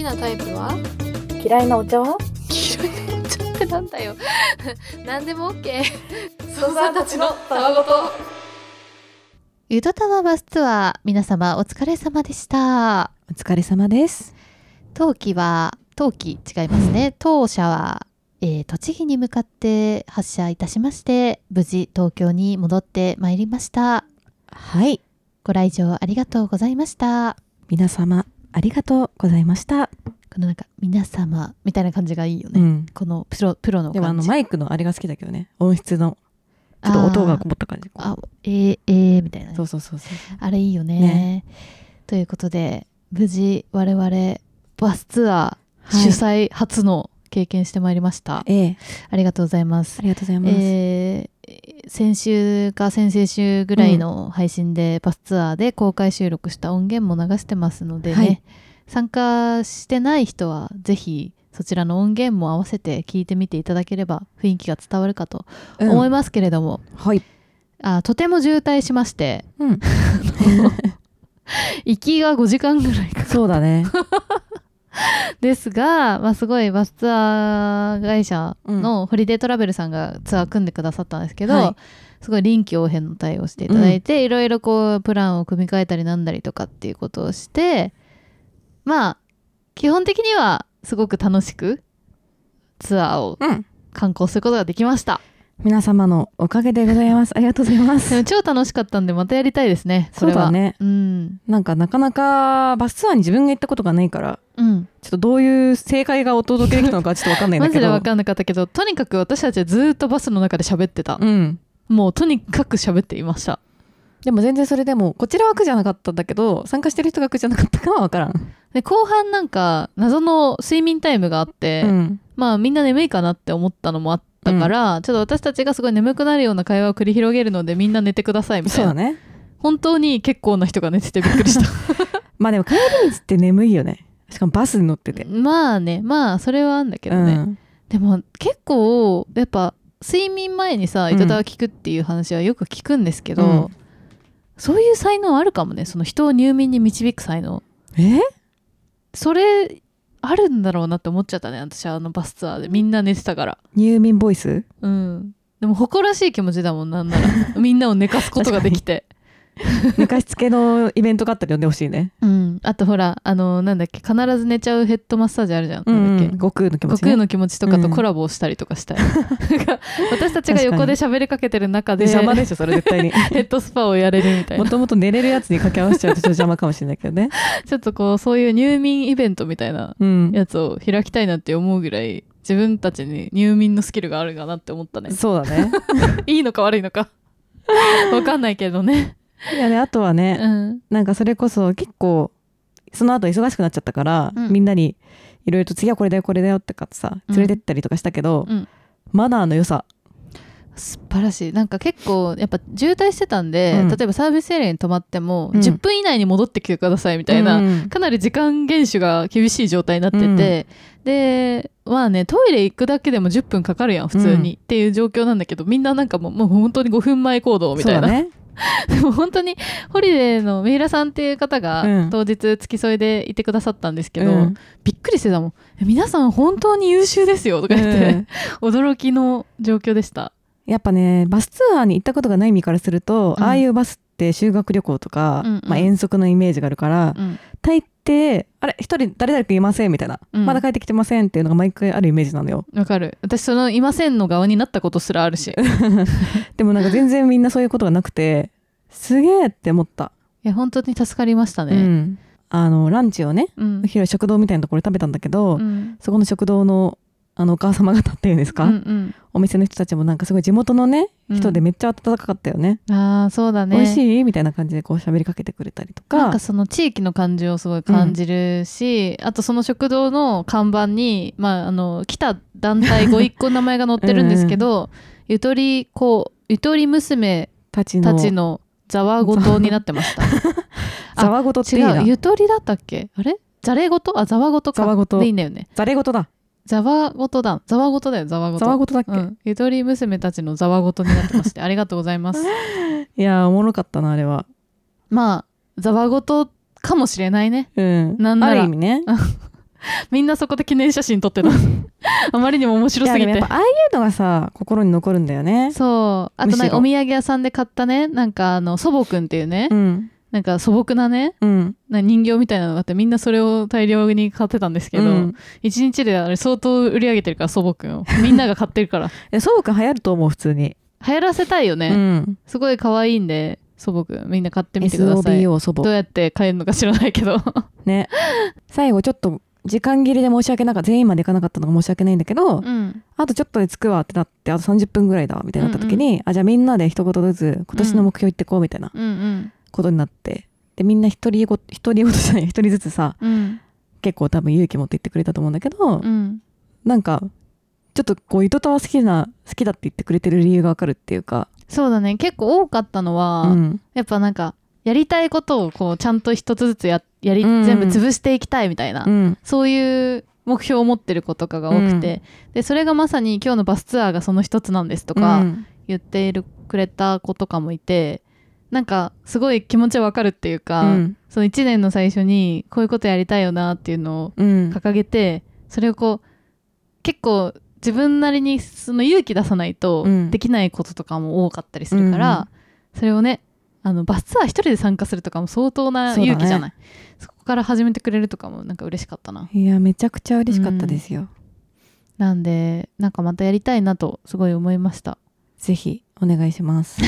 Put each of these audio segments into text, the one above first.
きなタイプは？嫌いなお茶は？黄色いのちょってなんだよ。何でも OK ソさんたちのたわごと。ゆとたわバスツアー皆様お疲れ様でした。お疲れ様です。当期は当期違いますね。当社は、えー栃木に向かって発車いたしまして無事東京に戻ってまいりました。はい。ご来場ありがとうございました。皆様ありがとうございました、このなんか皆様みたいな感じがいいよね、うん。このプロプロのでもあのマイクのあれが好きだけどね。音質の。ちょっと音がこもった感じ。あえー、えー、みたいな。ねそうそうそうそう。あれいいよね。ね。ということで無事我々バスツアーはい。主催初の経験してまいりました、ええ。ありがとうございます。ありがとうございます、えー先週か先々週ぐらいの配信でバスツアーで公開収録した音源も流してますのでね、はい。参加してない人はぜひそちらの音源も合わせて聞いてみていただければ雰囲気が伝わるかとうん。思いますけれども、はい。あとても渋滞しまして。うん。行きが5時間ぐらいかかそうだね ですが、まあ、すごいバスツアー会社のホリデートラベルさんがツアー組んでくださったんですけど、はい。すごい臨機応変の対応をしていただいて、いろいろこうプランを組み替えたりなんだりとかっていうことをしてまあ基本的にはすごく楽しくツアーをうん。観光することができました。皆様のおかげでございます。ありがとうございまですも超楽しかったんでまたやりたいですねこれは。そうだね。うん。なんかなかなかバスツアーに自分が行ったことがないからうん。ちょっとどういう正解がお届けできたのかちょっとわかんないんだマけど。ジで分かんなかったけどとにかく私たちはずっとバスの中で喋ってた、うん。もうとにかく喋っていました。でも全然それでもこちらは苦じゃなかったんだけど参加してる人が苦じゃなかったかは分からん、で後半なんか謎の睡眠タイムがあって、うん、まあみんな眠いかなって思ったのもあったから、ちょっと私たちがすごい眠くなるような会話を繰り広げるのでみんな寝てくださいみたいうな、そだね。本当に結構な人が寝ててびっくりした。まあでも帰り道って眠いよねしかもバスに乗ってて、まあね。まあそれはあんだけどね、うん。でも結構やっぱ睡眠前にさうん。糸田は聞くっていう話はよく聞くんですけど、うん。そういう才能あるかもねその人を入眠に導く才能。え？それあるんだろうなって思っちゃったね私はあのバスツアーで。みんな寝てたから。入眠ボイス？うん。でも誇らしい気持ちだもんなんなら。みんなを寝かすことができて寝かしつけのイベントがあったら呼んでほしいね。うん。あとほらあのなんだっけ必ず寝ちゃうヘッドマッサージあるじゃん、なんだっけ？悟空の気持悟ち、ね、空の気持ちとかとコラボをしたりとかしたい、私たちが横で喋りかけてる中で邪魔でしょそれ絶対に。ヘッドスパをやれるみたいな。もともと寝れるやつに掛け合わせちゃうとちょっと邪魔かもしれないけどね。ちょっとこうそういう入眠イベントみたいなうん。やつを開きたいなって思うぐらい自分たちに入眠のスキルがあるかなって思ったね。そうだね。いいのか悪いのか。わかんないけどねいやねあとはね、うん。なんかそれこそ結構その後忙しくなっちゃったから、うん。みんなにいろいろと次はこれだよこれだよってかさうん。連れてったりとかしたけど、うん。マナーの良さ。素晴らしい。なんか結構やっぱ渋滞してたんで、うん。例えばサービスエリアに止まっても、うん。10分以内に戻ってきてくださいみたいな、うん。かなり時間厳守が厳しい状態になってて、でまあねトイレ行くだけでも10分かかるやん普通に、うん。っていう状況なんだけどみんななんかもうもう本当に5分前行動みたいな、ねでも本当にホリデーの三浦さんっていう方がうん。当日付き添いでいてくださったんですけど、うん。びっくりしてたもん「皆さん本当に優秀ですよ」とか言って、驚きの状況でした。やっぱねバスツアーに行ったことがない身からすると、うん。ああいうバスって修学旅行とか、うんうん。まあ、遠足のイメージがあるから、うん。大抵あれ一人誰々君いませんみたいな、うん。まだ帰ってきてませんっていうのが毎回あるイメージなのよ。わかる。私そのいませんの側になったことすらあるし。い でもなんか全然みんなそういうことがなくてすげえって思った、や本当に助かりましたうねん、あのランチをねうん。広い食堂みたいなところで食べたんだけど、うん。そこの食堂のあのお母様方っていうんですか、うんお店の人たちもなんかすごい地元のねうん。人でめっちゃ温かかったよね、うんああそうだね。美味しいみたいな感じでこう喋りかけてくれたりとか。なんかその地域の感じをすごい感じるし、あとその食堂の看板に、まあ、あの来た団体ご 一個名前が載ってるんですけどゆとりこうゆとり娘たちのざわごとになってました。あざわごとっていいな。違うゆとりだったっけ？あれ？ざれごと？あざわごとか。ざわごと。でいいんだよね。ざれごとだざわごとだ。ざわごとだよざわごと。ざわごとだっけ、うん、ゆとり娘たちのざわごとになってまして ありがとうございます。いやーおもろかったなあれは。まあざわごとかもしれないね。うん。なんなら。ある意味ね。みんなそこで記念写真撮ってた あまりにも面白すぎて。ああいうのがさ心に残るんだよねそうあとなんかお土産屋さんで買ったねなんかあの祖母くんっていうね、うんなんか素朴なねうん。な人形みたいなのがあってみんなそれを大量に買ってたんですけど、うん。一日であれ相当売り上げてるから祖母くんをみんなが買ってるから。いやそうか流行ると思う普通に。流行らせたいよね、うん。すごい可愛いんで祖母くんみんな買ってみてください。SOBO 祖母どうやって買えるのか知らないけど。ね。最後ちょっと時間切れで申し訳なかった全員まで行かなかったのが申し訳ないんだけど、うん。あとちょっとで着くわってなってあと30分ぐらいだわみたいになった時に、あじゃあみんなで一言ずつ今年の目標言ってこうみたいな。うんうんことになってでみんな一人ご一人ごとじゃない一人ずつさうん。結構多分勇気持って言ってくれたと思うんだけど、うん。なんかちょっとこう糸タワ好きな好きだって言ってくれてる理由がわかるっていうか、そうだね。結構多かったのは、うん。やっぱなんかやりたいことをこうちゃんと一つずつややり、うん。全部潰していきたいみたいな、うん。そういう目標を持ってる子とかが多くて、でそれがまさに今日のバスツアーがその一つなんですとかうん。言っているくれた子とかもいてなんかすごい気持ちわかるっていうか、うん。その1年の最初にこういうことやりたいよなっていうのをうん掲げてそれをこう結構自分なりにその勇気出さないとうん。できないこととかも多かったりするから、それをねあのバスツアー一人で参加するとかも相当な勇気じゃない？そ,、こから始めてくれるとかもなんか嬉しかったな。いやめちゃくちゃ嬉しかったですよ、なんでなんかまたやりたいなとすごい思いました。ぜひ お願いします。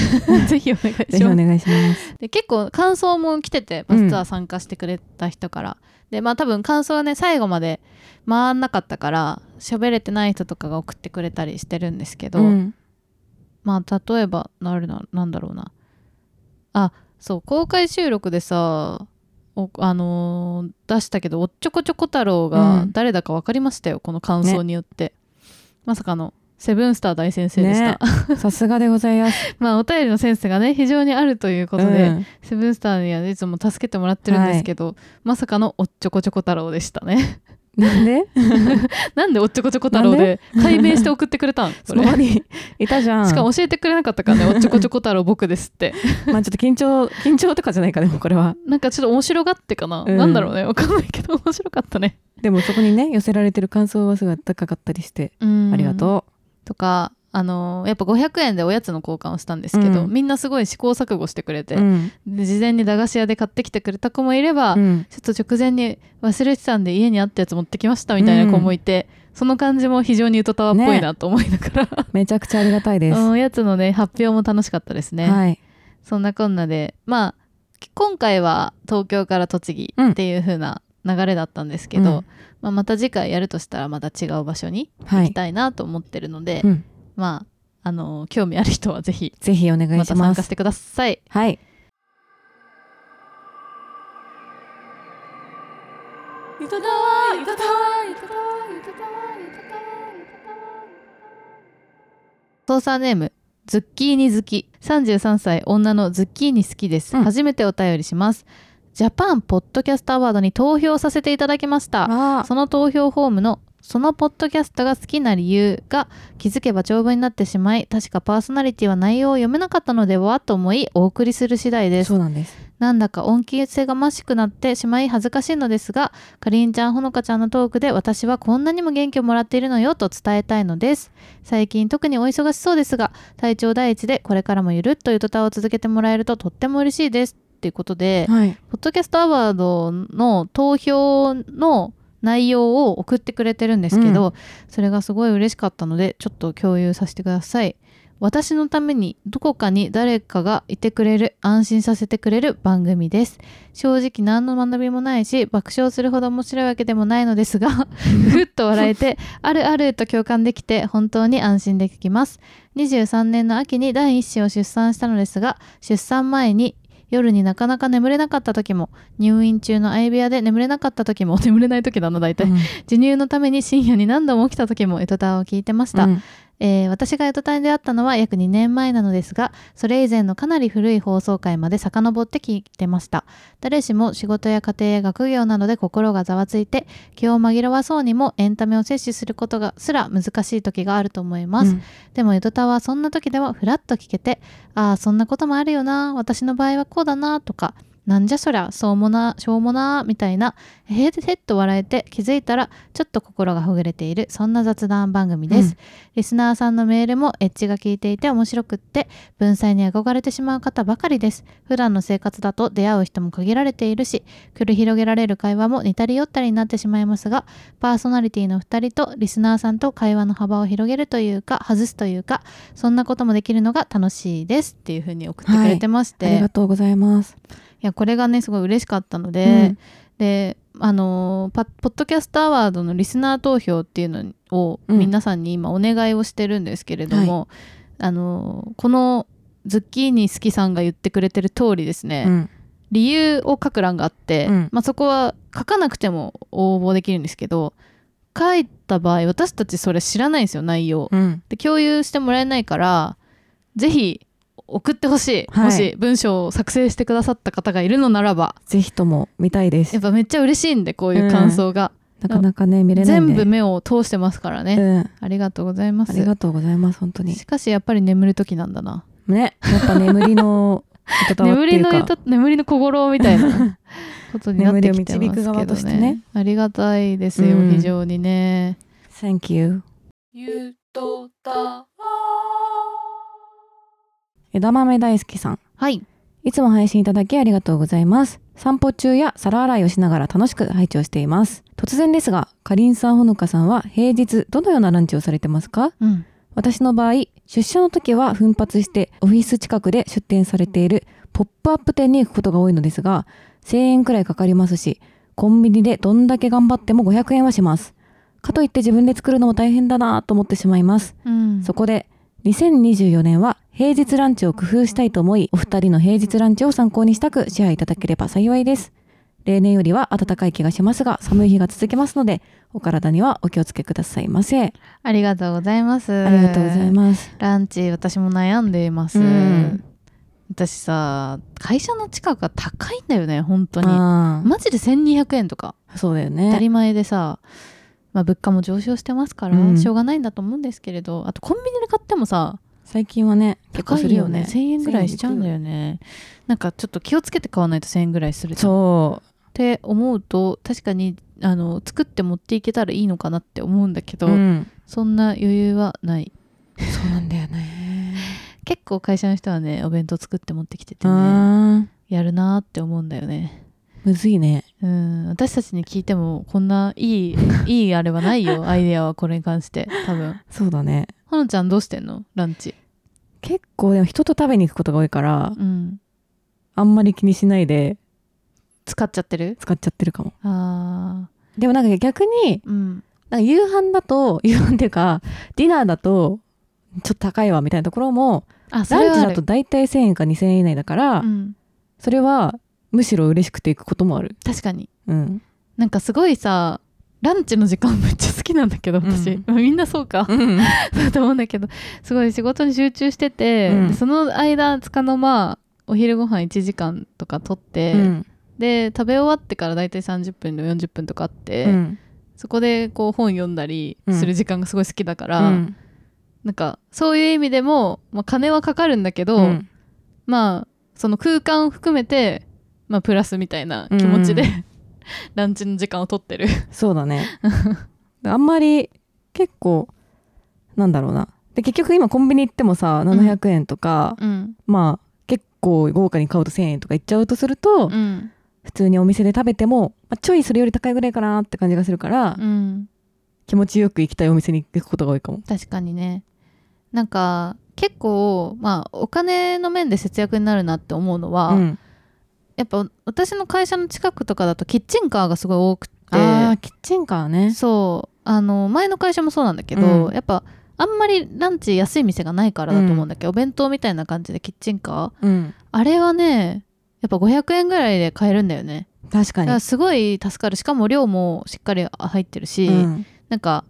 ぜひお願いします。お願いします。で結構感想も来ててバスツアー参加してくれた人から、でまあ多分感想はね最後まで回んなかったから喋れてない人とかが送ってくれたりしてるんですけど、うん。まあ例えばなるななんだろうな。あそう公開収録でさおあのー出したけどおっちょこちょこ太郎がうん。誰だか分かりましたよ、この感想によって、まさかのセブンスター大先生でした、ね。さすがでございます。まあお便りのセンスがね非常にあるということで、うん。セブンスターにはいつも助けてもらってるんですけど、まさかのおっちょこちょこ太郎でしたね。なんで？なんでおっちょこちょこ太郎で解明して送ってくれたん？こそれ。の場にいたじゃん。しかも教えてくれなかったからねおっちょこちょこ太郎僕ですって。まあちょっと緊張緊張とかじゃないかでもこれは。なんかちょっと面白がってかな、うん。なんだろうね。わかんないけど面白かったね。でもそこにね寄せられてる感想はすごい高かったりして、うん。ありがととかあのーやっぱ500円でおやつの交換をしたんですけど、うん。みんなすごい試行錯誤してくれう、て、うん。で事前に駄菓子屋で買ってきてくれた子もいれば、うん。ちょっと直前に忘れてたんで家にあったやつ持ってきましたみたいな子もいて、その感じも非常にゆとたわっぽいなと思いながら、めちゃくちゃありがたいです、おやつのね発表も楽しかったですね、はい。そんなこんなでまあ今回は東京から栃木っていう風な流れだったんですけど、うん。まあ、また次回やるとしたらまた違う場所に行きはい、たいなと思ってるので、うん、まああの興味ある人はぜひぜひお願いましたます参加してください。はい。操作ネームズッキーニ好き33歳女のズッキーニ好きです、うん初めてお便りしますジャパンポッドキャストアワードに投票させていただきました。あ。その投票フォームのそのポッドキャストが好きな理由が気づけば長文になってしまい確かパーソナリティは内容を読めなかったのではと思いお送りする次第です。そうなんです。なんだか恩恵性がましくなってしまい恥ずかしいのですがかりんちゃんほのかちゃんのトークで私はこんなにも元気をもらっているのよと伝えたいのです。最近特にお忙しそうですが体調第一でこれからもゆるっとゆとたを続けてもらえるととっても嬉しいですっていうことではい。ポッドキャストアワードの投票の内容を送ってくれてるんですけど、それがすごい嬉しかったのでちょっと共有させてください。私のためにどこかに誰かがいてくれる安心させてくれる番組です。正直何の学びもないし爆笑するほど面白いわけでもないのですが ふっと笑えてあるあると共感できて本当に安心できます。23年の秋に第一子を出産したのですが出産前に夜になかなか眠れなかった時も入院中の相部屋で眠れなかった時も 眠れない時だな大体、うん。授乳のために深夜に何度も起きた時もエトタを聞いてました、うんえー私がエトタに出会ったのは約2年前なのですがそれ以前のかなり古い放送回まで遡って聞いてました。誰しも仕事や家庭や学業などで心がざわついて気を紛らわそうにもエンタメを摂取することがすら難しい時があると思います、うん。でもエトタはそんな時でもフラッと聞けてああそんなこともあるよな私の場合はこうだなとかなんじゃそりゃそうもなしょうもなみたいなへへへっと笑えて気づいたらちょっと心がほぐれているそんな雑談番組です、うん。リスナーさんのメールもエッジが効いていて面白くって文才に憧れてしまう方ばかりです。普段の生活だと出会う人も限られているし繰り広げられる会話も似たり寄ったりになってしまいますがパーソナリティの2人とリスナーさんと会話の幅を広げるというか外すというかそんなこともできるのが楽しいです。っていう風に送ってくれてまして、ありがとうございます。いやこれがねすごい嬉しかったので、うん。であのポッドキャストアワードのリスナー投票っていうのをうん。皆さんに今お願いをしてるんですけれども、あのーこのズッキーニ好きさんが言ってくれてる通りですね、うん。理由を書く欄があって、うん。まあ、そこは書かなくても応募できるんですけど書いた場合私たちそれ知らないんですよ内容。うん。で共有してもらえないからぜひ送ってほしい、はいもし文章を作成してくださった方がいるのならばぜひとも見たいですやっ。ぱめっちゃ嬉しいんでこういう感想が、なかなかね見れないんで。全部目を通してますからね、うん。ありがとうございますありがとうございます本当にし。かしやっぱり眠る時なんだなねやっぱ眠りの眠りのていうか。歌 眠りの小五郎みたいな ことになってきてますけどとしてねありがたいですよ、うん非常にね Thank you。ゆとた枝豆大好きさん。はいいつも配信いただきありがとうございます。散歩中や皿洗いをしながら楽しく拝聴しています。突然ですが、かりんさんほのかさんは平日どのようなランチをされてますか？うん私の場合、出社の時は奮発してオフィス近くで出店されているポップアップ店に行くことが多いのですが、1000円くらいかかりますし、コンビニでどんだけ頑張っても500円はします。かといって自分で作るのも大変だなぁと思ってしまいます。うんそこで2024年は平日ランチを工夫したいと思いお二人の平日ランチを参考にしたく支配いただければ幸いです。例年よりは暖かい気がしますが寒い日が続きますのでお体にはお気をつけくださいませ。ありがとうございます。ありがとうございます。ランチ私も悩んでいます、うん。私さ会社の近くが高いんだよね本当に。あマジで1200円とか。あそうだよ当たりね前でさ、まあ、物価も上昇してますから、うん。しょうがないんだと思うんですけれどあとコンビニで買ってもさ最近はね結構高いよね。よね。1000円ぐらいしちゃうんだよね。なんかちょっと気をつけて買わないと1000円ぐらいするじゃん。っそて思うと確かにあの作って持っていけたらいいのかなって思うんだけうど、うん。そんな余裕はない。そうなんだよね。結構会社の人はねお弁当作って持ってきててねあやるなーって思うんだよね。ーむずいね。うん私たちに聞いてもこんないい いいあれはないよアイデアはこれに関して多分。そうだね。ほのちゃんどうしてんの？ランチ。結構でも人と食べに行くことが多いからうん。あんまり気にしないで使っちゃってる？使っちゃってるかも。あでもなんか逆にーうん。なんか夕飯だと 夕飯っていうかディナーだとちょっと高いわみたいなところもランチだと大体1000円か2000円以内だから、うん、それはむしろ嬉しくて行くこともある。確かに。うん、なんかすごいさランチの時間めっちゃ好きなんだけど私、みんなそうか。そうと思うんだけど。すごい仕事に集中してて、うん。でその間つかの間お昼ご飯1時間とか取って、うん。で食べ終わってから大体30分と40分とかあって、うん。そこでこう本読んだりする時間がすごい好きだから、うん。なんかそういう意味でも、まあ、金はかかるんだけど、うん。まあその空間を含めて、まあ、プラスみたいな気持ちで、う ランチの時間を取ってる。そうだね。あんまり結構なんだろうな。で結局今コンビニ行ってもさ700円とか、うん。まあ結構豪華に買うと1000円とかいっちゃうとすると、うん。普通にお店で食べても、まあ、ちょいそれより高いぐらいかなって感じがするから、うん。気持ちよく行きたいお店に行くことが多いかも。確かにね。なんか結構まあお金の面で節約になるなって思うのは、うん、やっぱ私の会社の近くとかだとキッチンカーがすごい多くて。あーキッチンカーね。そう。あの前の会社もそうなんだけど、うん。やっぱあんまりランチ安い店がないからだと思うんだけど、お弁当みたいな感じでキッチンカー。うん、あれはねやっぱ500円ぐらいで買えるんだよね。確かに。すごい助かる。しかも量もしっかり入ってるし、うん。なんか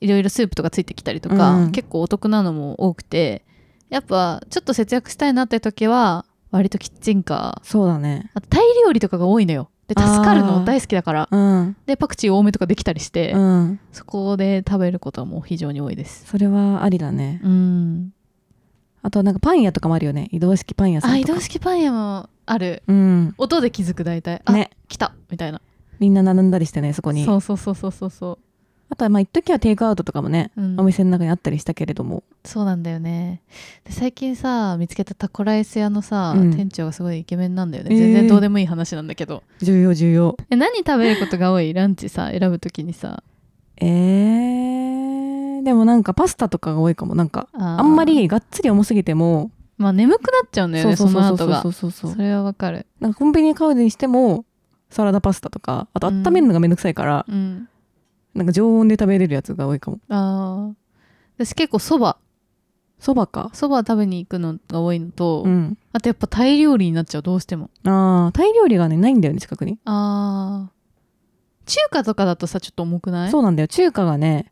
いろいろスープとかついてきたりとか、うん。結構お得なのも多くてやっぱちょっと節約したいなって時は割とキッチンカー。そうだね。あとタイ料理とかが多いのよ。で助かるの大好きだから。うん、でパクチー多めとかできたりして、うん、そこで食べることはもう非常に多いです。それはありだね。うん。あとなんかパン屋とかもあるよね。移動式パン屋さんとか。あ移動式パン屋もある。うん。音で気づく大体。あ、ね。来た。みたいな。みんな並んだりしてねそこに。そうそうそうそうそうそうあとはまあ一時はテイクアウトとかもね、うん。お店の中にあったりしたけれども。そうなんだよね。で最近さ見つけたタコライス屋のさ、うん。店長がすごいイケメンなんだよね、えー。全然どうでもいい話なんだけど。重要重要。え何食べることが多い？ランチさ選ぶときにさ。えー、でもなんかパスタとかが多いかもなんか。あんまりがっつり重すぎても。まあ眠くなっちゃうんだよねその後が。そうそうそうそう。それはわかる。なんかコンビニで買うにしてもサラダパスタとかあと温めるのがめんどくさいから、うんなんか常温で食べれるやつが多いかも。ああ私結構そば。そばか？そば食べに行くのが多いのと、うん。あとやっぱタイ料理になっちゃうどうしても。あータイ料理がねないんだよね近くに。あー。中華とかだとさちょっと重くない？そうなんだよ。中華がね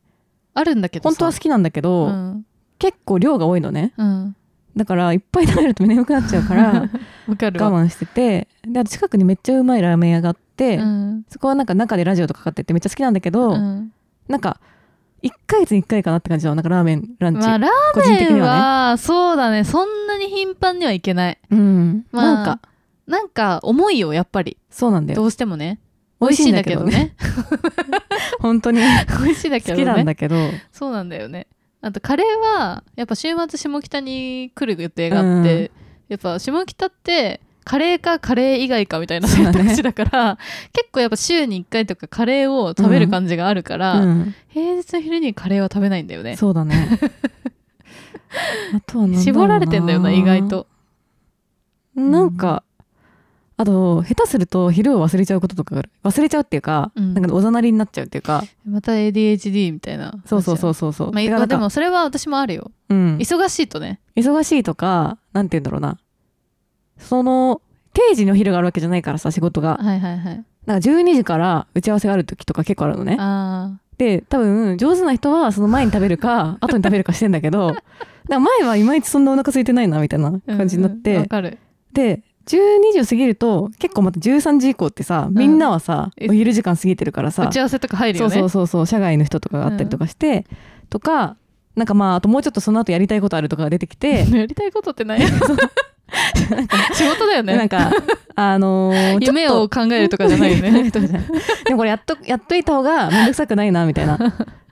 あるんだけどさ。本当は好きなんだけど、うん。結構量が多いのね。うん。だからいっぱい食べると眠くなっちゃうから 我慢してて。であと近くにめっちゃうまいラーメン屋があって、うん。そこはなんか中でラジオとかかっててめっちゃ好きなんだけど、うん。なんか1ヶ月に1回かなって感じのなんかラーメンランチ、まあラ個人的ーメンにははそうだね。そんなに頻繁にはいけない。ねうん、まあなんか。なんか重いよやっぱり。そうなんだよ。どうしてもね。美味しいんだけどね。本当に。美味しいんだけど好きなんねだけど。そうなんだよね。あとカレーはやっぱ週末下北に来る予定があって、やっぱ下北ってカレーかカレー以外かみたいな選択肢だから結構やっぱ週に1回とかカレーを食べる感じがあるから、うん、平日の昼にカレーは食べないんだよね。そうだね。あとは絞られてんだよな意外と。なんか、あと下手すると昼を忘れちゃうこととかがある。忘れちゃうっていうか、うん。なんかおざなりになっちゃうっていうか。また ADHD みたいな。そうそうそううそうそう、まあ、でもそれは私もあるよ。うん、忙しいとね。忙しいとかなんて言うんだろうなその定時の昼があるわけじゃないからさ仕事が。はいはいはい。なんか12時から打ち合わせがある時とか結構あるのね。あで多分上手な人はその前に食べるか 後に食べるかしてんだけどだ前はいまいちそんなお腹空いてないなみたいなあ感じになって、うんうんわかる。で12時を過ぎると結構また13時以降ってさみんなはさ、えお昼時間過ぎてるからさ。打ち合わせとか入るよね。そうそうそうそう社外の人とかがあったりとかして、とかなんかまああともうちょっとその後やりたいことあるとかが出てきて。やりたいことって何 仕事だよね。なんかあのー 夢を考えるとかじゃないよね。でもこれやっとやっといた方がめんどくさくないなみたいな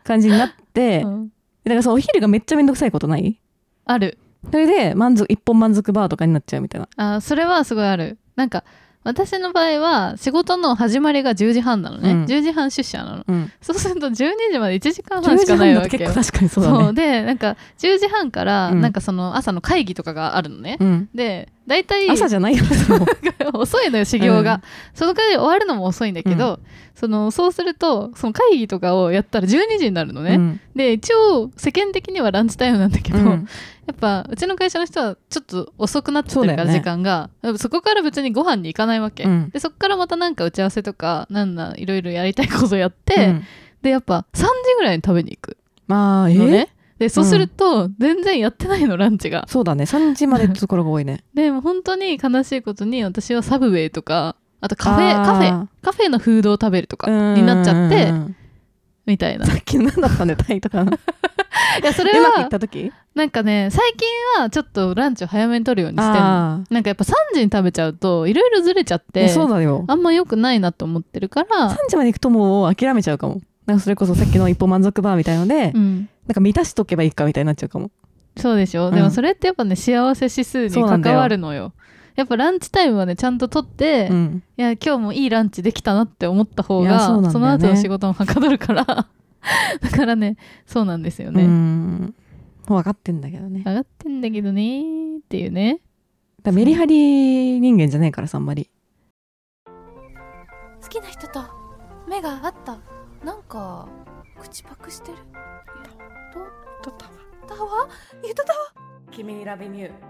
感じになって、うん。だからそうお昼がめっちゃめんどくさいことない？ある。それで満足一本満足バーとかになっちゃうみたいな。あそれはすごいある。なんか私の場合は仕事の始まりが10時半なのね、うん。10時半出社なの。うん。そうすると12時まで1時間10半しかないわけ。よと結構確かにそうだね。でなんか10時半からうん。なんかその朝の会議とかがあるのね、うん、で大体朝じゃないよ。遅いのよ修行が、その会議終わるのも遅いんだけど、そのそうするとその会議とかをやったら12時になるのね、うん。で一応世間的にはランチタイムなんだけど、うん。やっぱうちの会社の人はちょっと遅くなっちゃってるから、時間が。そこから別にご飯に行かないわけ、うん。でそこからまたなんか打ち合わせとかなんだいろいろやりたいことやって、うん。でやっぱ3時ぐらいに食べに行くまあえのね、でそうすると全然やってないのランチが。そうだね。3時までってところが多いね。でも本当に悲しいことに私はサブウェイとかあとカフェカフェカフェのフードを食べるとかうん。になっちゃってみたいな。さっき何だったんだよタイとか。うまいやそれくいっはた時？なんかね最近はちょっとランチを早めに取るようにしてなんかやっぱ3時に食べちゃうといろいろずれちゃってそうだよ。あんま良くないなと思ってるから。3時まで行くともう諦めちゃうかも。なんかそれこそさっきの一歩満足バーみたいので、うんなんか満たしとけばいいかみたいになっちゃうかも。そうでしょ、うん。でもそれってやっぱね幸せ指数に関わるのよ。やっぱランチタイムはねちゃんと取って、いうん。や今日もいいランチできたなって思った方がそ,、ね。の後の仕事もはかどるから。だからねそうなんですようね、う分かってんだけどね。だかってんだけどねーっていうね。らメリハリ人間じゃないからさあんまり。好きな人と目が合った。なんか口パクしてるわだわ？言っただわ？君にラベニュー。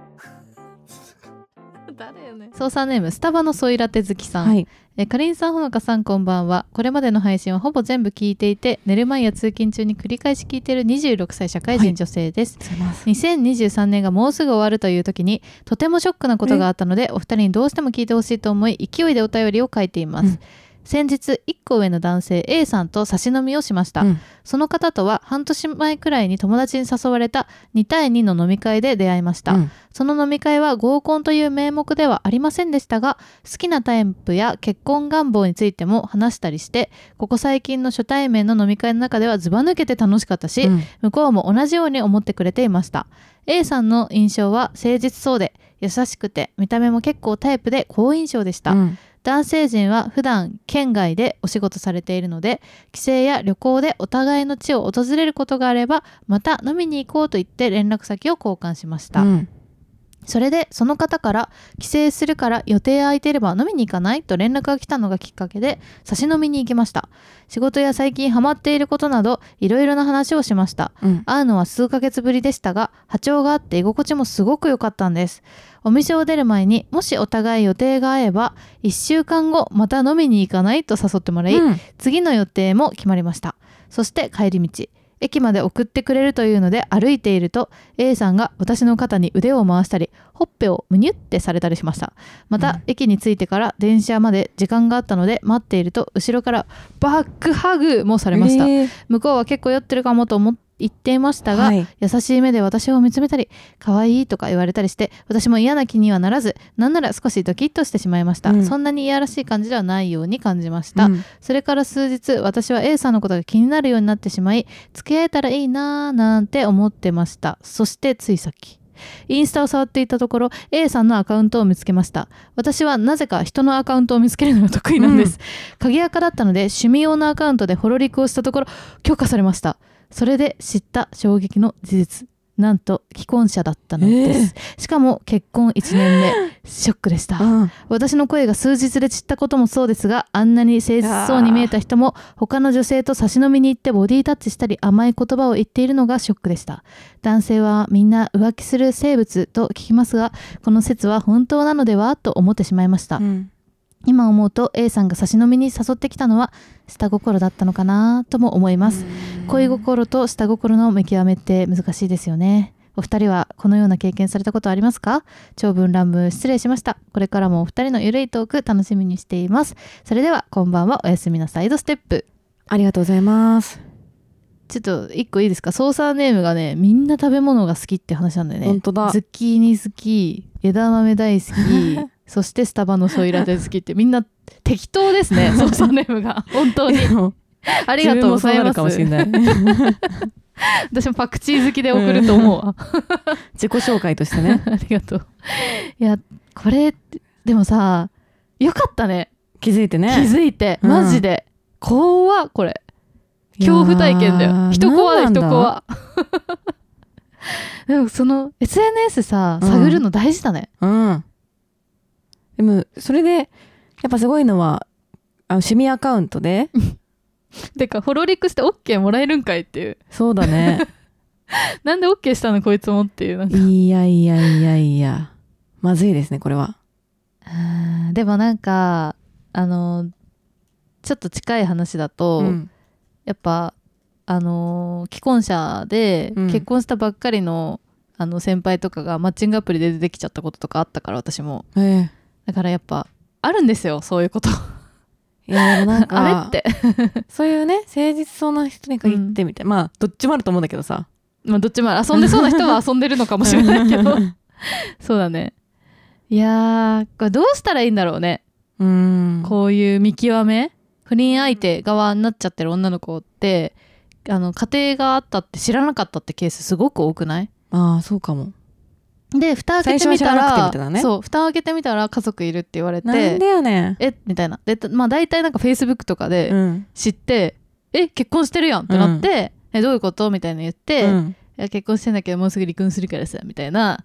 誰よね。操作ネームスタバのソイラテ好きさん、はい。えかりんさんほのかさんこんばんは。これまでの配信はほぼ全部聞いていて寝る前や通勤中に繰り返し聞いている26歳社会人女性です、すいません2023年がもうすぐ終わるという時にとてもショックなことがあったのでお二人にどうしても聞いてほしいと思い勢いでお便りを書いています、うん先日1個上の男性 A さんと差し飲みをしました、うん。その方とは半年前くらいに友達に誘われた2対2の飲み会で出会いました、うん。その飲み会は合コンという名目ではありませんでしたが好きなタイプや結婚願望についても話したりしてここ最近の初対面の飲み会の中ではずば抜けて楽しかったし、うん。向こうも同じように思ってくれていました。A さんの印象は誠実そうで優しくて見た目も結構タイプで好印象でした、うん男性陣は普段県外でお仕事されているので帰省や旅行でお互いの地を訪れることがあればまた飲みに行こうと言って連絡先を交換しました、うん。それでその方から帰省するから予定空いてれば飲みに行かないと連絡が来たのがきっかけで差し飲みに行きました。仕事や最近ハマっていることなどいろいろな話をしました。うん。会うのは数ヶ月ぶりでしたが波長があって居心地もすごく良かったんです。お店を出る前にもしお互い予定が合えば1週間後また飲みに行かないと誘ってもらい、うん。次の予定も決まりました。そして帰り道駅まで送ってくれるというので歩いていると A さんが私の肩に腕を回したりほっぺをむにゅってされたりしました。また、うん。駅に着いてから電車まで時間があったので待っていると後ろからバックハグもされました、えー。向こうは結構酔ってるかもと思って言っていましたが、はい。優しい目で私を見つめたり可愛いとか言われたりして私も嫌な気にはならずなんなら少しドキッとしてしまいました、うん。そんなにいやらしい感じではないように感じました、うん。それから数日私は A さんのことが気になるようになってしまい付き合えたらいいなーなんて思ってました。そしてついさっき。インスタを触っていたところ A さんのアカウントを見つけました。私はなぜか人のアカウントを見つけるのが得意なんです、鍵垢だったので趣味用のアカウントでホロリクをしたところ許可されましたそれで知った衝撃の事実。なんと既婚者だったのです、しかも結婚1年目。ショックでした。うん。私の声が数日で散ったこともそうですがあんなに誠実そうに見えた人も他の女性と差し飲みに行ってボディタッチしたり甘い言葉を言っているのがショックでした。男性はみんな浮気する生物と聞きますがこの説は本当なのではと思ってしまいました、うん今思うと A さんが差し飲みに誘ってきたのは下心だったのかなとも思います。恋心と下心の見極めって難しいですよね。お二人はこのような経験されたことありますか？長文乱文失礼しました。これからもお二人のゆるいトーク楽しみにしています。それではこんばんはおやすみなサイドステップ。ありがとうございます。ちょっと一個いいですか？操作ネームがねみんな食べ物が好きって話なんだよね。本当だ。ズッキーニ好き枝豆大好きそしてスタバのソイラテ好きってみんな適当ですね。操作ネームが。本当に。ありがとうございます。もそうなるかもしれない。私もパクチー好きで送ると思うわ。自己紹介としてね。ありがとう。いやこれでもさよかったね。気づいてね。気づいて。うん。マジで、怖っこれ。恐怖体験だよ。人怖だよなんなんだ？人怖 でもその SNS さうん。探るの大事だね、うんでもそれでやっぱすごいのはあの趣味アカウントで。てかフォロリクして OK もらえるんかいっていう。そうだね。なんで OK したのこいつもっていうなんか。いやいやいやいや。まずいですねこれは。でもなんかあのちょっと近い話だと、うん。やっぱあのー既婚者でうん。結婚したばっかりの,、あの先輩とかがマッチングアプリで出てきちゃったこととかあったから私も。えだからやっぱあるんですよそういうこと。えいやでもなんか あれって。そういうね誠実そうな人に限ってみたいな、まあどっちもあると思うんだけどさ。まあどっちも遊んでそうな人は遊んでるのかもしれないけど。そうだね。いやーこれどうしたらいいんだろうね。うん。こういう見極め不倫相手側になっちゃってる女の子ってあの家庭があったって知らなかったってケースすごく多くない？ああそうかもで蓋開けてみたらね。そう蓋を開けてみたら家族いるって言われなんてでやねん。えみたいな。でまあ大体なんかフェイスブックとかうでん。知って、え結婚してるやんってなって、えどういうことみたいな言って、いうん。や結婚してんだけどもうすぐ離婚するからさみたいな。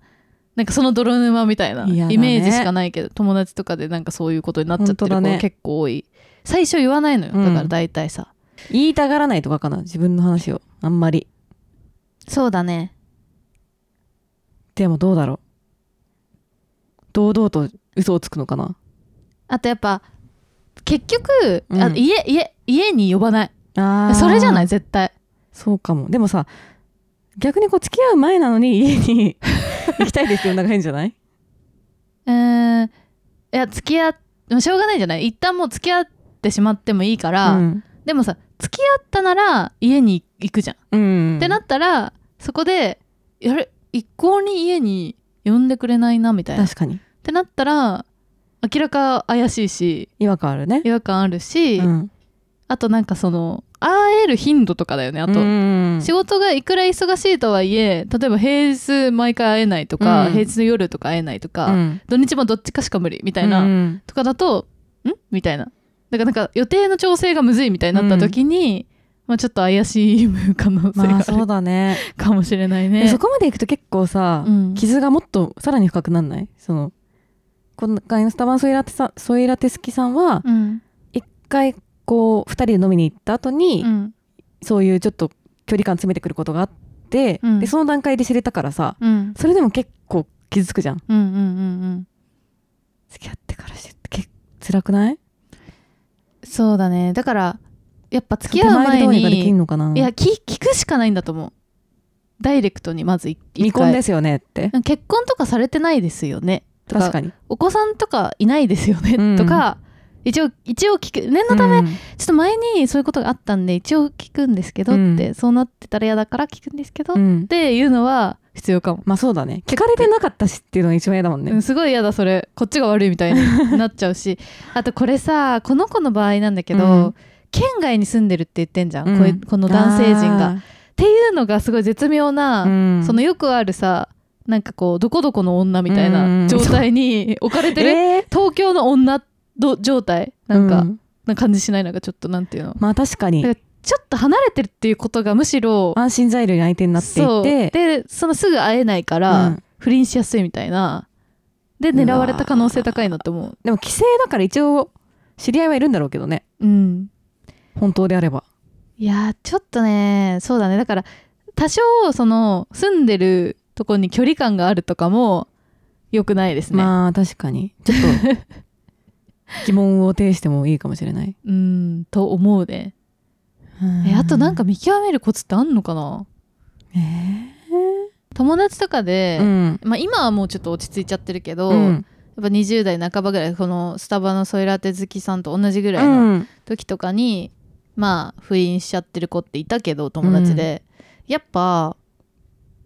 なんかその泥沼みたいなイメージしかないけど、友達とかでなんかそういうことになっちゃってる子結構多い、最初言わないのよ。うん。だから大体さ、言いたがらないとかかな自分の話を。あんまり。そうだねでもどうだろう？堂々と嘘をつくのかな？あとやっぱ結局、うん。あ家家家に呼ばない。あー。それじゃない？絶対。そうかも。でもさ逆にこう付き合う前なのに家に行きたいですっていうのが変じゃない？えー、いや付き合っしょうがないんじゃない？一旦もう付き合っってしまってもいいから、うん。でもさ付き合ったなら家に行くじゃん、うん。ってなったらそこでやれ一向に家に呼んでくれないなみたいな。っ確かに。てなったら明らか怪しいし違和感あるね。違和感あるし、うん。あとなんかその会える頻度とかだよねあと、うん仕事がいくら忙しいとはいえ例えば平日毎回会えないとか、うん。平日の夜とか会えないとか、うん。土日もどっちかしか無理みたいな、うん。とかだとん？みたいな。だからなんか予定の調整がむずいみたいになった時に、まあ、ちょっと怪しい可能性があまあそうるだね。かもしれないね。でそこまでいくと結構さ、うん。傷がもっとさらに深くなんない？その今回のスタバンソイラテさソイラテ好きさんはうん。一回こう二人で飲みに行った後に、うん。そういうちょっと距離感詰めてくることがあって、うん。でその段階で知れたからさうん。それでも結構傷つくじゃん。うんうんうんうん。付き合ってから知って結辛くない？そうだね。だからやっぱ付き合う前にいや聞聞くしかないんだと思う。ダイレクトにまず一未婚ですよねって。結婚とかされてないですよね。確かに。お子さんとかいないですよね、うん。とか一応一応聞く。念のため、うん。ちょっと前にそういうことがあったんで一応聞くんですけどって、うん。そうなってたら嫌だから聞くんですけど、っうん。ていうのは必要かも、まあそうだね。聞かれてなかったしっていうのが一番嫌だもんね、うんすごい嫌だそれ。こっちが悪いみたいになっちゃうし。あとこれさこの子の場合なんだけど、うん県外に住んでるって言ってんじゃん、うん。ここの男性陣が。っあていうのがすごい絶妙な、ーうん。そのよくあるさなんかこうどこどこの女みたいうん。な状態に 置かれてる、えー？東京の女ど状態。なんか、うな感じしないなんかちょっとなんていうの。まあ確かに。ちょっと離れてるっていうことがむしろ安心材料に相手になっていて。でそのすぐ会えないから、うん。不倫しやすいみたいな。で狙われた可能性高いなって思う。でも規制だから一応知り合いはいるんだろうけどね。うん本当であれば。いやーちょっとねそうだね。だから多少その住んでるとこに距離感があるとかも良くないですね、まあ確かに。ちょっと疑問を呈してもいいかもしれない、うんと思うね。えあとなんか見極めるコツってあんのかな？え友達とかでー、うん。まあ、今はもうちょっと落ち着いちゃってるけど、うん。やっぱ20代半ばぐらいこのスタバのソイラテ好きさんと同じぐらいのうん。時とかに、まあ不倫しちゃってる子っていたけど友達で、やっぱ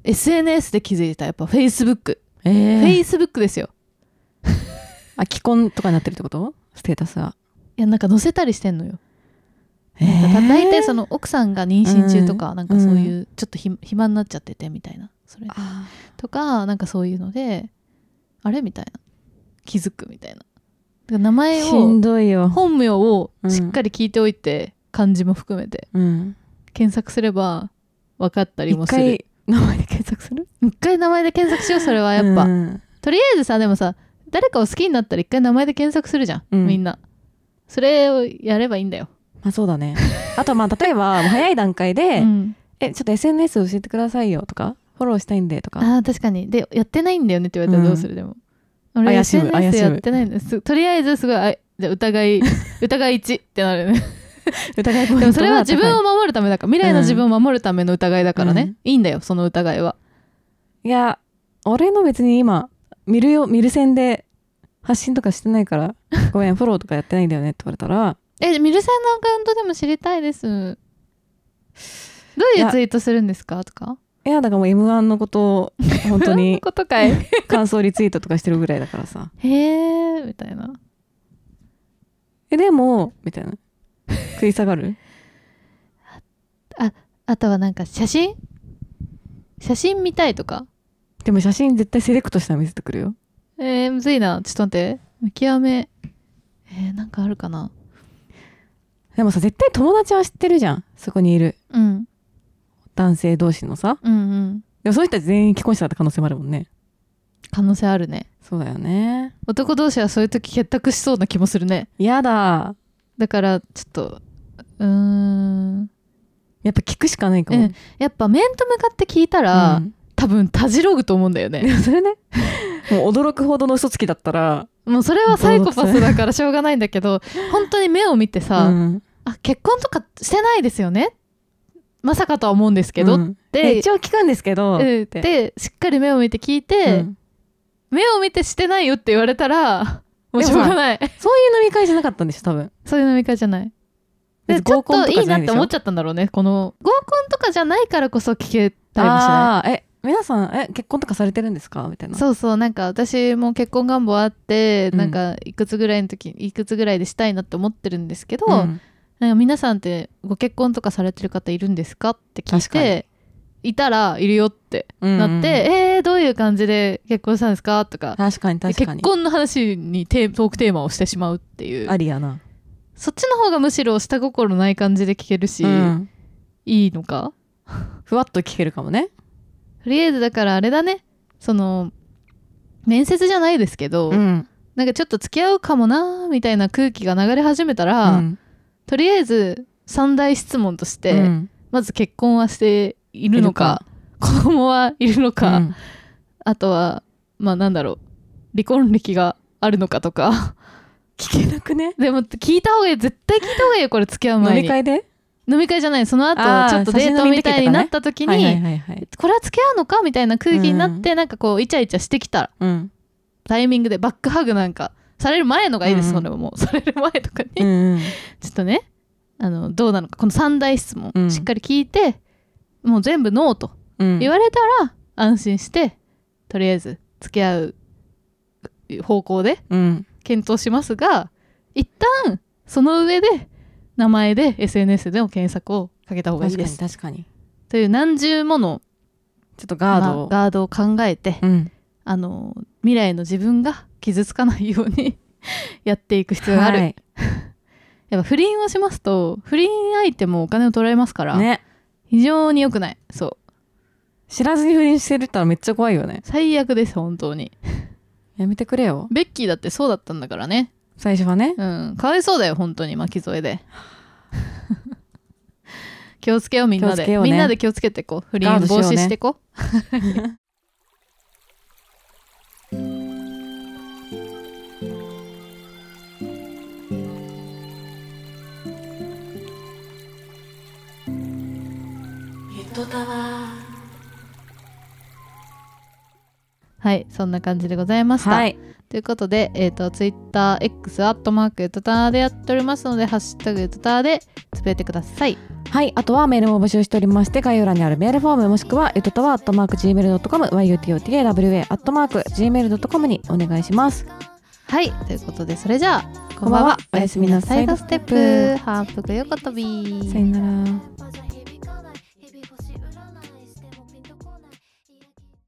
SNS で気づいた。やっぱ Facebook、えー、Facebook ですよ。あ既婚とかになってるってこと？ステータスがいやなんか載せたりしてんのよ、えなんかー大体その奥さんが妊娠中とか、うん。なんかそういうちょっとひ暇になっちゃっててみたいな。それ。あとかなんかそういうのであれ？みたいな。気づくみたいな。名前しんをどいよ、本名をしっかり聞いておいて、漢字も含めて。うん、検索すれば分かったりも一する。回名前で検索する？一回名前で検索しようそれはやっぱ、うん。とりあえずさでもさ誰かを好きになったら一回名前で検索するじゃん、うん。みんな。それをやればいいんだよ、まあそうだね。あとまあ例えば 早い段階で、うん。えちょっと SNS 教えてくださいよとかフォローしたいんでとか。あー確かに。でやってないんだよねって言われたらどうする、でも。俺 SNS やってないんです。とりあえずすごいあ疑い 疑い1ってなるよね 疑いポイントでもそれは自分がを守るためだから未来の自分を守るための疑いだからね、うん。いいんだよその疑いは。高いいや俺の別に今見るよ見る線で発信とかしてないから ごめんフォローとかやってないんだよねって言われたら。えミルセンのアカウントでも知りたいです。どういうツイートするんですかとか？いやだからもう m 1のことを本当にことかい。感想リツイートとかしてるぐらいだからさ。へえみたいな。えでもみたいな 食い下がる？あとはなんか写真？写真見たいとか？でも写真絶対セレクトしたら見せてくるよ。えー、むずいな。ちょっと待って。見極め。えー、なんかあるかな？でもさ絶対友達は知ってるじゃん。そこにいる。うん。男性同士のさ。うんうん。でもそういう人たち全員既婚者だった可能性もあるもんね。可能性あるね。そうだよね。男同士はそういう時結託しそうな気もするね。やだだからちょっとうーん。やっぱ聞くしかないかも、うん。やっぱ面と向かって聞いたら、うん。多分たじろぐと思うんだよね。それね。もう驚くほどの嘘つきだったらもうそれはサイコパスだからしょうがないんだけど本当に目を見てさ、うん。あ結婚とかしてないですよね？まさかとは思うんですけど、うん。でえ一応聞くんですけど、でしっかり目を見て聞いて、うん。目を見てしてないよって言われたらもうしょうがない。そういう飲み会じゃなかったんでしょ多分。そういう飲み会じゃない。で別ちょっに合コンとといいかじゃなって思っちゃったんだろうねこの。合コンとかじゃないからこそ聞けたりもしなあーえ皆さんえ結婚とかされてるんですか？みたいな。いそうそうなんか私も結婚願望あって、うん。なんかいくつぐらいの時いくつぐらいでしたいなって思ってるんですけど、うん。なんか皆さんってご結婚とかされてる方いるんですか？って聞いていたらいるよってうんなって、えー、どういう感じで結婚したんですかとか。確かに確かに。結婚の話にテートークテーマをしてしまうっていう。ありやな、そっちの方がむしろ下心ない感じで聞けるし、うん、いいのか？ふわっと聞けるかもね。とりあえずだからあれだね。その面接じゃないですけど、うん。なんかちょっと付き合うかもなーみたいな空気が流れ始めたら、うん。とりあえず三大質問として、うん。まず結婚はしているのか子供はいるのか、うん。あとはまあなんだろう離婚歴があるのかとか。聞けなくね？でも聞いた方がいい。絶対聞いた方がいいよこれ付き合う飲前に。み会で？飲み会じゃない。その後ちょっとデートみたいになった時に、はいはいはいはい。これは付き合うのかみたいな空気になって、なんかこうイチャイチャしてきた。うん。タイミングでバックハグなんかされる前のがいいです、うん。それはもう。される前とかに、うんうん。ちょっとねあのどうなのか。この三大質問、うん。しっかり聞いてもう全部ノーとうん。言われたら安心してとりあえず付き合う方向でうん。検討しますが一旦その上で名前で SNS でも検索をかけた方がいい確かにです確かに。という何重ものちょっとガードまあを、ガードを考えて、うん。あの未来の自分が傷つかないように やっていく必要がある、はい。やっぱ不倫をしますと不倫相手もお金を取られますから、ね非常に良くない。そう。知らずに不倫してるったらめっちゃ怖いよね。最悪です本当に。やめてくれよ。ベッキーだってそうだったんだからね。最初はね。うん。かわいそうだよ本当に巻き添え で。気をつけようみんなで、ね。みんなで気をつけてこう不倫防止してこゆ はいそんな感じでございました、はいということで、えっ、と、ツイッター X、アットマーク、ゆとたーでやっておりますので、ハッシュタグゆとたーでつぶやいてください。はい。あとはメールも募集しておりまして、概要欄にあるメールフォームもしくは、ゆとたわ、アットマーク、gmail.com、yutotawa、アットマーク、gmail.com にお願いします。はい、ということで、それじゃあ、こんばんはおやすみなさいサイドステップ、反復横跳び。さよなら。